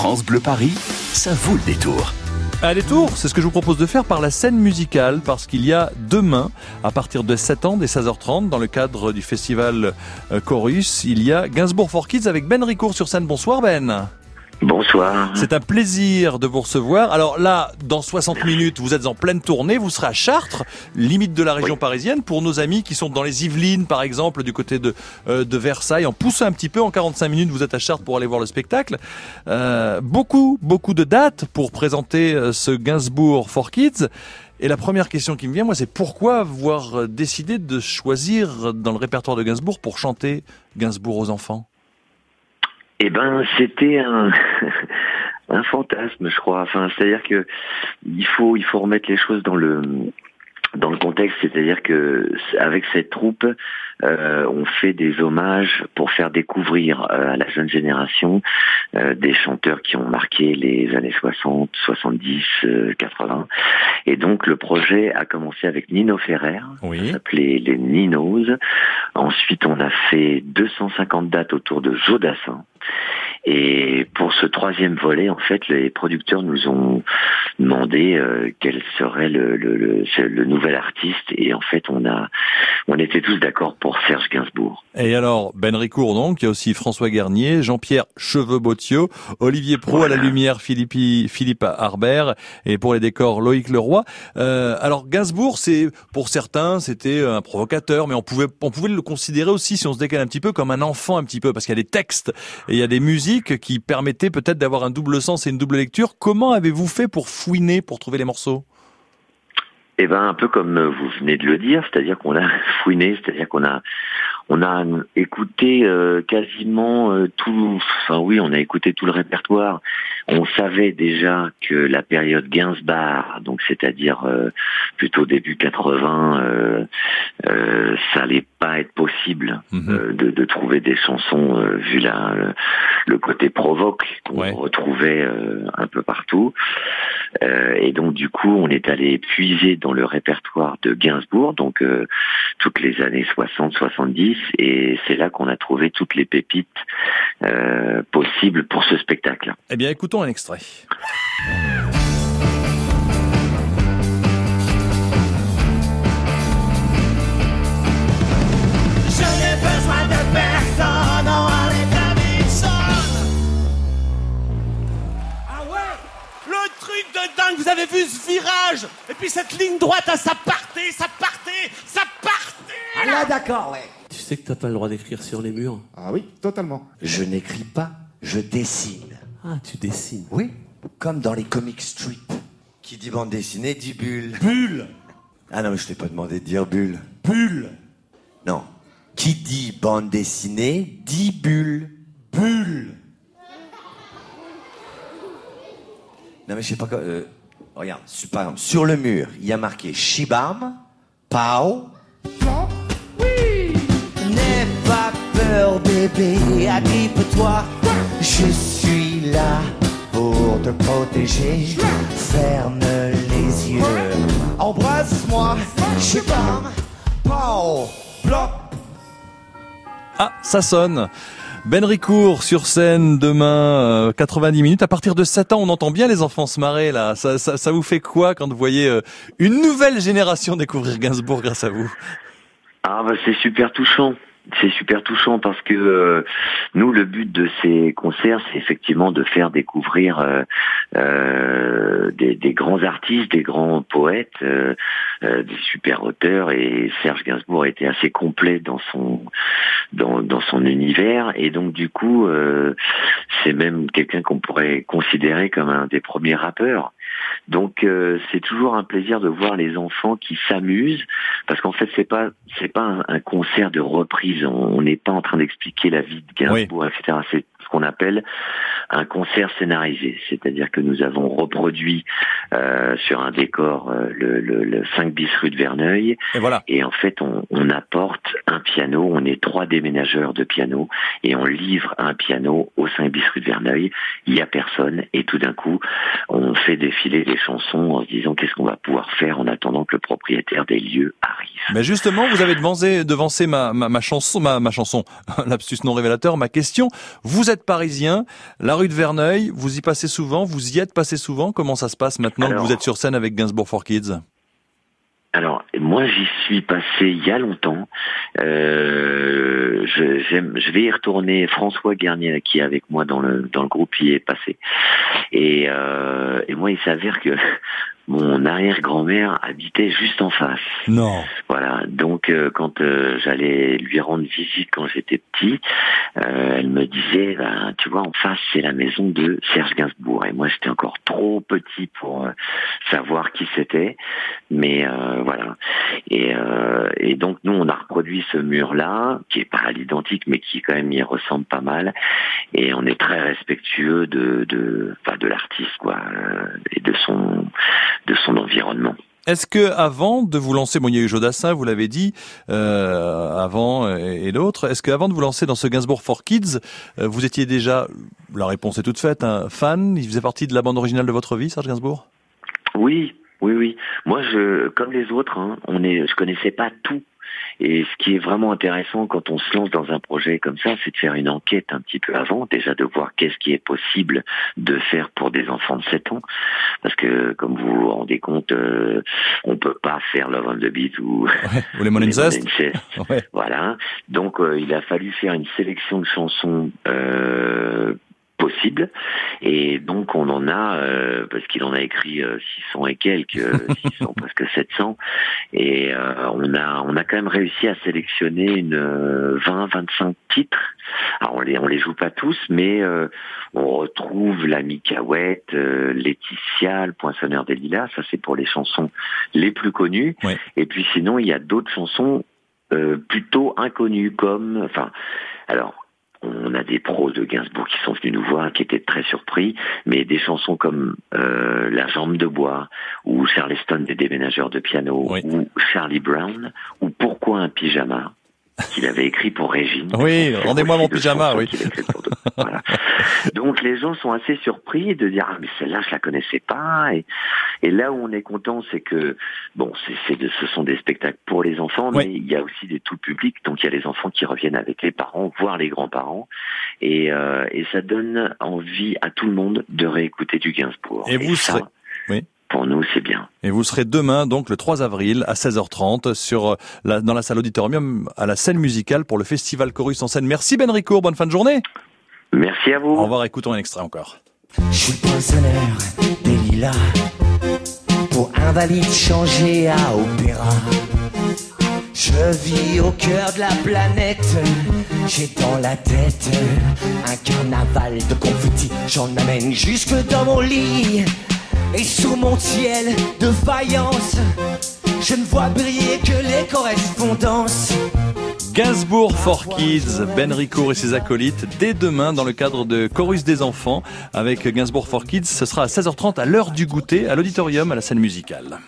France Bleu Paris, ça vaut le détour. Un détour, c'est ce que je vous propose de faire par la scène musicale, parce qu'il y a demain, à partir de 7 ans, dès 16h30, dans le cadre du festival euh, Chorus, il y a Gainsbourg for Kids avec Ben Ricourt sur scène. Bonsoir Ben. Bonsoir. C'est un plaisir de vous recevoir. Alors là, dans 60 minutes, vous êtes en pleine tournée, vous serez à Chartres, limite de la région parisienne, pour nos amis qui sont dans les Yvelines, par exemple, du côté de, euh, de Versailles. En poussant un petit peu, en 45 minutes, vous êtes à Chartres pour aller voir le spectacle. Euh, beaucoup, beaucoup de dates pour présenter euh, ce Gainsbourg for Kids. Et la première question qui me vient, moi, c'est pourquoi avoir décidé de choisir dans le répertoire de Gainsbourg pour chanter Gainsbourg aux enfants? Eh ben, c'était un, fantasme, je crois. Enfin, c'est-à-dire que il faut, il faut remettre les choses dans le dans le contexte, c'est-à-dire que avec cette troupe, euh, on fait des hommages pour faire découvrir euh, à la jeune génération euh, des chanteurs qui ont marqué les années 60, 70, 80. Et donc le projet a commencé avec Nino Ferrer, oui. s'appelait les Ninos. Ensuite, on a fait 250 dates autour de Jodassin. Et pour ce troisième volet, en fait, les producteurs nous ont demandé euh, quel serait le, le, le, le, nouvel artiste. Et en fait, on a, on était tous d'accord pour Serge Gainsbourg. Et alors, Ben Ricourt, donc, il y a aussi François Garnier, Jean-Pierre Cheveux-Bottio, Olivier Pro voilà. à la lumière, Philippe, Philippe Harbert, et pour les décors, Loïc Leroy. Euh, alors, Gainsbourg, c'est, pour certains, c'était un provocateur, mais on pouvait, on pouvait le considérer aussi, si on se décale un petit peu, comme un enfant un petit peu, parce qu'il y a des textes et il y a des musiques qui permettaient peut-être d'avoir un double sens et une double lecture. Comment avez-vous fait pour fouiner, pour trouver les morceaux eh ben un peu comme vous venez de le dire, c'est-à-dire qu'on a fouiné, c'est-à-dire qu'on a on a écouté euh, quasiment euh, tout, enfin oui, on a écouté tout le répertoire. On savait déjà que la période Gainsbar, donc c'est-à-dire euh, plutôt début 80, ça allait pas être possible mm -hmm. de, de, trouver des chansons vu la, le, le, côté provoque qu'on ouais. retrouvait un peu partout. et donc du coup, on est allé puiser dans le répertoire de Gainsbourg, donc toutes les années 60, 70 et c'est là qu'on a trouvé toutes les pépites euh, possibles pour ce spectacle. Eh bien, écoutons un extrait. Ce virage Et puis cette ligne droite, ça partait, ça partait, ça partait Ah là, d'accord, ouais. Tu sais que t'as pas le droit d'écrire sur les murs Ah oui, totalement. Je n'écris pas, je dessine. Ah, tu dessines Oui, comme dans les comic strips. Qui dit bande dessinée dit bulle. Bulle Ah non, mais je t'ai pas demandé de dire bulle. Bulle Non. Qui dit bande dessinée dit bulle. Bulle Non, mais je sais pas quoi. Euh, regarde, par exemple, sur le mur, il y a marqué Shibam, Pao, peur, bébé, agrippe-toi. Je suis là pour te protéger. Ferme les yeux. Embrasse-moi. Pas. Pow. Blop. Ah, ça sonne. Ben Ricourt sur scène demain, euh, 90 minutes. À partir de 7 ans, on entend bien les enfants se marrer là. Ça, ça, ça vous fait quoi quand vous voyez euh, une nouvelle génération découvrir Gainsbourg grâce à vous? Ah bah c'est super touchant c'est super touchant parce que euh, nous, le but de ces concerts, c'est effectivement de faire découvrir euh, euh, des, des, grands artistes, des grands poètes, euh, des super auteurs. Et Serge Gainsbourg était assez complet dans son dans, dans son univers. Et donc, du coup, c'est même quelqu'un qu'on pourrait considérer comme un des premiers rappeurs. Donc euh, c'est toujours un plaisir de voir les enfants qui s'amusent parce qu'en fait c'est pas c'est pas un, un, concert de reprise. On n'est pas en train d'expliquer la vie de Gainsbourg, oui. etc. C'est qu'on appelle un concert scénarisé, c'est-à-dire que nous avons reproduit euh, sur un décor euh, le, le, le 5 bis rue de Verneuil. Et voilà. Et en fait, on, on apporte un piano. On est trois déménageurs de piano et on livre un piano au 5 bis rue de Verneuil. Il y a personne et tout d'un coup, on fait défiler des chansons en se disant qu'est-ce qu'on va pouvoir faire en attendant que le propriétaire des lieux arrive. Mais justement, vous avez devancé, devancé ma, ma, ma chanson, ma, ma chanson, lapsus non révélateur, ma question. Vous êtes parisien, la rue de Verneuil, vous y passez souvent, vous y êtes passé souvent. Comment ça se passe maintenant Alors- que vous êtes sur scène avec Gainsbourg for Kids? Alors, moi, j'y suis passé il y a longtemps. Euh, je, vais y retourner. François Garnier, qui est avec moi dans le dans le groupe, y est passé. Et, euh, et moi, il s'avère que mon arrière-grand-mère habitait juste en face. Non. Voilà. Donc, euh, quand euh, j'allais lui rendre visite quand j'étais petit, euh, elle me disait, ben, tu vois, en face, c'est la maison de Serge Gainsbourg. Et moi, j'étais encore trop petit pour savoir qui c'était. Mais euh, voilà. Et, euh, et donc, nous, on a reproduit ce mur-là, qui est pas à l'identique, mais qui quand même y ressemble pas mal. Et on est très respectueux de, de, de l'artiste, quoi, et de son, de son environnement. Est-ce que avant de vous lancer, bon, il y a eu Jodassin, vous l'avez dit, euh, avant et, et l'autre. Est-ce que avant de vous lancer dans ce Gainsbourg for Kids, euh, vous étiez déjà, la réponse est toute faite, un fan Il faisait partie de la bande originale de votre vie, Serge Gainsbourg? Oui, oui, oui. Moi, je, comme les autres, hein, on est, je connaissais pas tout. Et ce qui est vraiment intéressant quand on se lance dans un projet comme ça, c'est de faire une enquête un petit peu avant, déjà de voir qu'est-ce qui est possible de faire pour des enfants de 7 ans. Parce que, comme vous vous rendez compte, euh, on peut pas faire Love on the Beat ou ouais. Ou les Zest Zest. Ouais. Voilà. Donc euh, il a fallu faire une sélection de chansons euh, possibles. Et donc on en a, euh, parce qu'il en a écrit euh, 600 et quelques, euh, 600 presque 700. Et euh, on a on a quand même réussi à sélectionner une 20-25 titres. Alors on les on les joue pas tous, mais euh, on retrouve la Micaouette, euh, Laetitia, le Poinçonneur des Lilas. Ça c'est pour les chansons les plus connues. Ouais. Et puis sinon il y a d'autres chansons euh, plutôt inconnues comme, enfin, alors. On a des pros de Gainsbourg qui sont venus nous voir, qui étaient très surpris, mais des chansons comme euh, La jambe de bois, ou Charleston des déménageurs de piano, Oui. ou Charlie Brown, ou Pourquoi un pyjama, qu'il avait écrit pour Régine. Oui, rendez-moi mon pyjama, oui. Voilà. Donc les gens sont assez surpris de dire ah mais celle-là je la connaissais pas et, et là où on est content c'est que bon c'est c'est de ce sont des spectacles pour les enfants Oui. mais il y a aussi des tout publics donc il y a les enfants qui reviennent avec les parents voire les grands-parents et euh, et ça donne envie à tout le monde de réécouter du Gainsbourg Et vous ça, serez- oui. pour nous c'est bien Et vous serez demain, donc le 3 avril, à 16h30, sur euh, la, dans la salle auditorium, à la scène musicale pour le festival Chorus en scène. Merci Ben Ricourt, bonne fin de journée. merci à vous Au revoir, écoutons un extrait encore. Je suis le poinçonneur des lilas Pour invalide changer à opéra Je vis au cœur de la planète J'ai dans la tête Un carnaval de confettis J'en amène jusque dans mon lit Et sous mon ciel de faïence Je ne vois briller que les correspondances Gainsbourg for Kids, Ben Ricourt et ses acolytes, dès demain dans le cadre de Chorus des enfants avec Gainsbourg for Kids. Ce sera à 16h30 à l'heure du goûter à l'auditorium à la scène musicale.